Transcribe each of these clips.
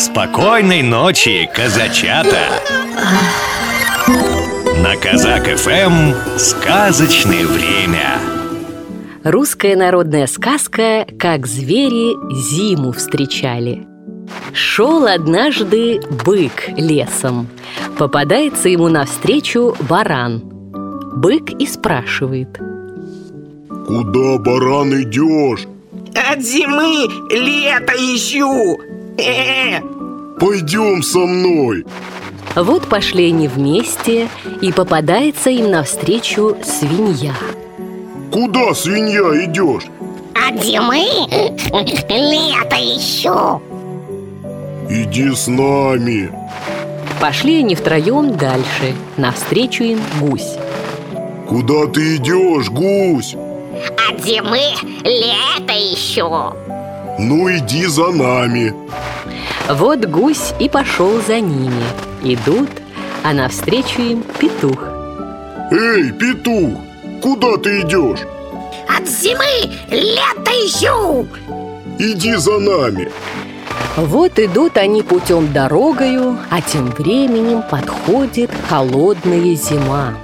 Спокойной ночи, казачата! На Казак ФМ сказочное время. Русская народная сказка «Как звери зиму встречали». Шел однажды бык лесом. Попадается ему навстречу баран. Бык и спрашивает. Куда, баран, идешь? От зимы лето ищу. Пойдем со мной. Вот пошли они вместе, и попадается им навстречу свинья. Куда, свинья, идешь? От зимы лето ищу. Иди с нами. Пошли они втроем дальше, навстречу им гусь. Куда ты идешь, гусь? От зимы лето ищу. Ну иди за нами. Вот гусь и пошел за ними. Идут, а навстречу им петух. Эй, петух, куда ты идешь? От зимы лето ищу. Иди за нами. Вот идут они путем дорогою, а тем временем подходит холодная зима.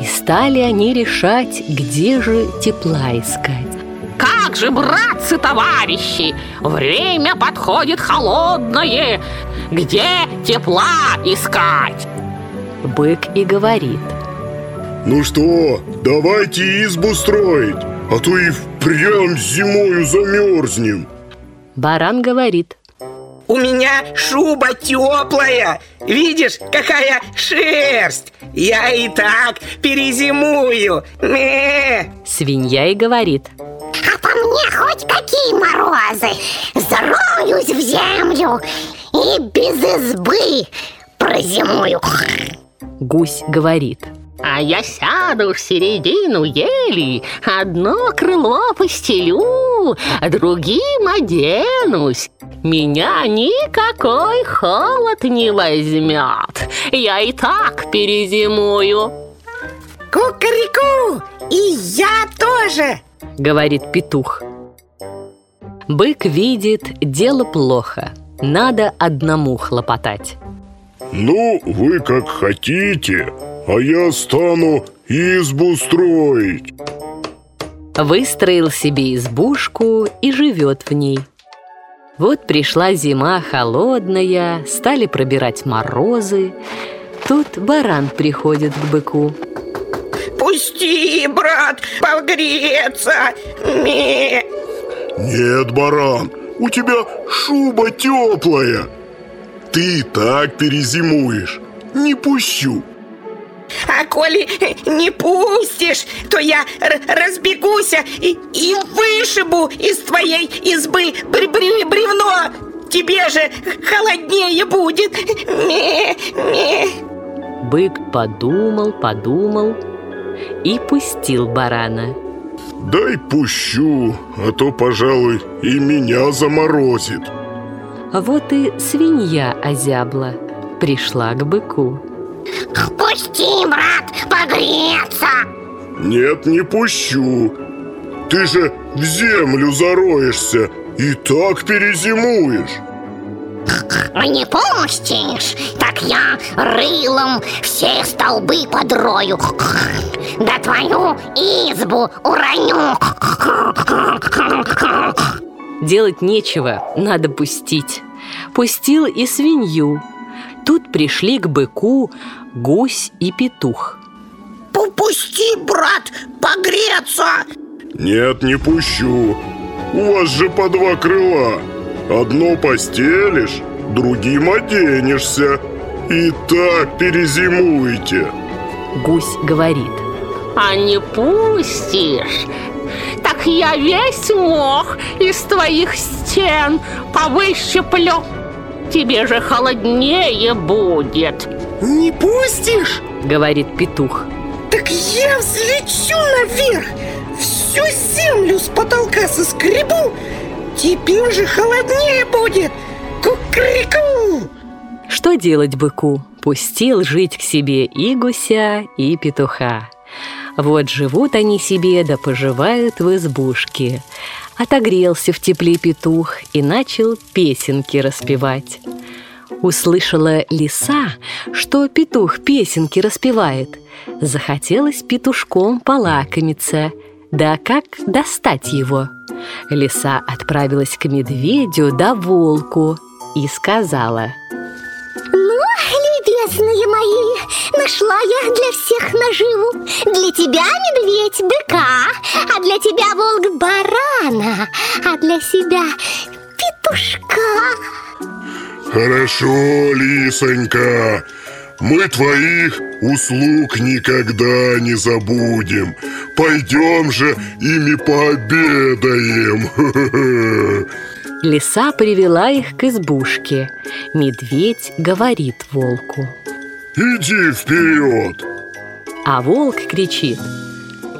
И стали они решать, где же тепла искать. Как же, братцы, товарищи, время подходит холодное. Где тепла искать? Бык и говорит. Ну что, давайте избу строить, а то и впрямь зимою замерзнем. Баран говорит. У меня шуба теплая. Видишь, какая шерсть. Я и так перезимую. Ме. Свинья и говорит. Морозы Зароюсь в землю И без избы прозимую Гусь говорит. А я сяду в середину ели, одно крыло постелю, другим оденусь. Меня никакой холод не возьмет. Я и так перезимую. Кукареку! И я тоже! Говорит петух. Бык видит, дело плохо. Надо одному хлопотать. Ну, вы как хотите, а я стану избу строить. Выстроил себе избушку и живет в ней. Вот пришла зима холодная, стали пробирать морозы. Тут баран приходит к быку. Пусти, брат, погреться. Ме. Нет, баран, у тебя шуба теплая. Ты и так перезимуешь. Не пущу. А коли не пустишь, то я р- разбегуся и, и вышибу из твоей избы бр- бр- бревно. Тебе же холоднее будет. Ме, ме. Бык подумал, подумал и пустил барана. Дай пущу, а то, пожалуй, и меня заморозит. Вот и свинья озябла, пришла к быку. Пусти, брат, погреться Нет, не пущу. Ты же в землю зароешься и так перезимуешь. Не пустишь, так я рылом все столбы подрою Да твою избу уроню Делать нечего, надо пустить. Пустил и свинью. Тут пришли к быку гусь и петух. Пусти, брат, погреться. Нет, не пущу. У вас же по два крыла. Одно постелишь, другим оденешься. И так перезимуете. Гусь говорит. А не пустишь, так я весь мох из твоих стен повыщеплю. Тебе же холоднее будет. Не пустишь? Говорит петух. Так я взлечу наверх, всю землю с потолка соскребу. Тебе же холоднее будет. Кукрику! Что делать быку? Пустил жить к себе и гуся, и петуха. Вот живут они себе да поживают в избушке. Отогрелся в тепле петух и начал песенки распевать. Услышала лиса, что петух песенки распевает. Захотелось петушком полакомиться. Да как достать его? Лиса отправилась к медведю да волку и сказала. Ну, любезные мои, нашла я для всех наживу. Для тебя, медведь, быка А для тебя, волк, барана А для себя петушка. Хорошо, лисонька Мы твоих услуг никогда не забудем Пойдем же ими пообедаем Лиса привела их к избушке. Медведь говорит волку. Иди вперед А волк кричит.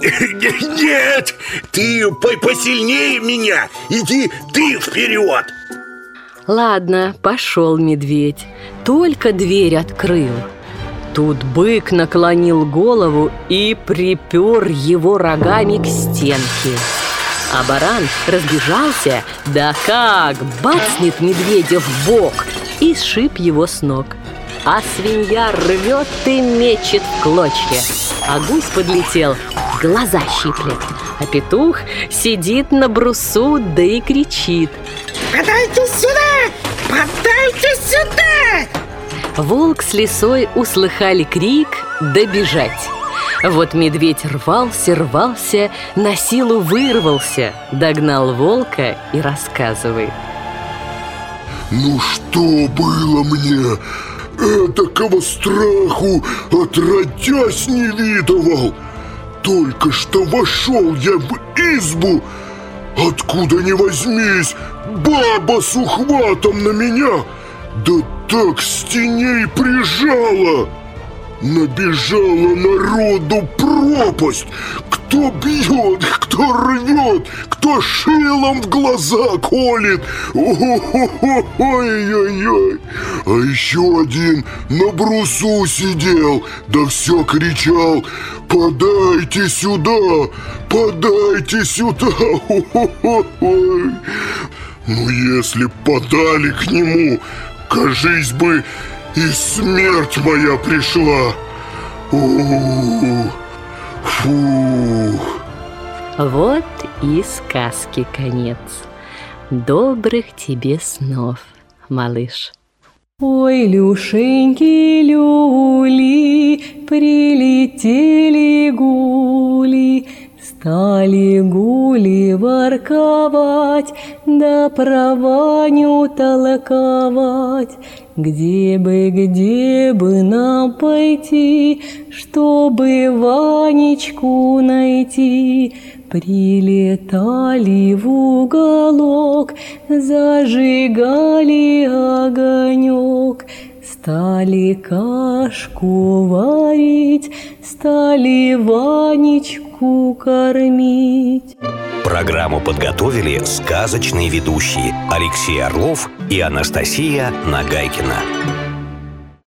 Нет, ты по- посильнее меня. Иди ты вперед. Ладно, пошел медведь. Только дверь открыл. Тут бык наклонил голову и припер его рогами к стенке. А баран разбежался, да как бацнет медведя в бок и сшиб его с ног. А свинья рвет и мечет в клочья. А гусь подлетел, глаза щиплет. А петух сидит на брусу, да и кричит. Подайте сюда! Подайте сюда! Волк с лисой услыхали крик да бежать. Вот медведь рвался, рвался, на силу вырвался, догнал волка и рассказывает. Ну что было мне? Этакого страху отродясь не видывал Только что вошел я в избу Откуда ни возьмись, баба с ухватом на меня Да так с теней прижала Набежала народу пропасть. Кто бьет, кто рвет, кто шилом в глаза колет. Ой-ой-ой А еще один на брусу сидел Да все кричал. Подайте сюда, подайте сюда! Ой. Ну если подали к нему Кажись бы, и смерть моя пришла. У, Фух. Вот и сказки конец. Добрых тебе снов, малыш. Ой, Люшеньки, люли, прилетели гули, Стали гули ворковать, да про Ваню толковать. Где бы, где бы нам пойти, чтобы Ванечку найти? Прилетали в уголок, зажигали огонек, Стали кашку варить, стали Ванечку кормить. Программу подготовили сказочные ведущие Алексей Орлов и Анастасия Нагайкина.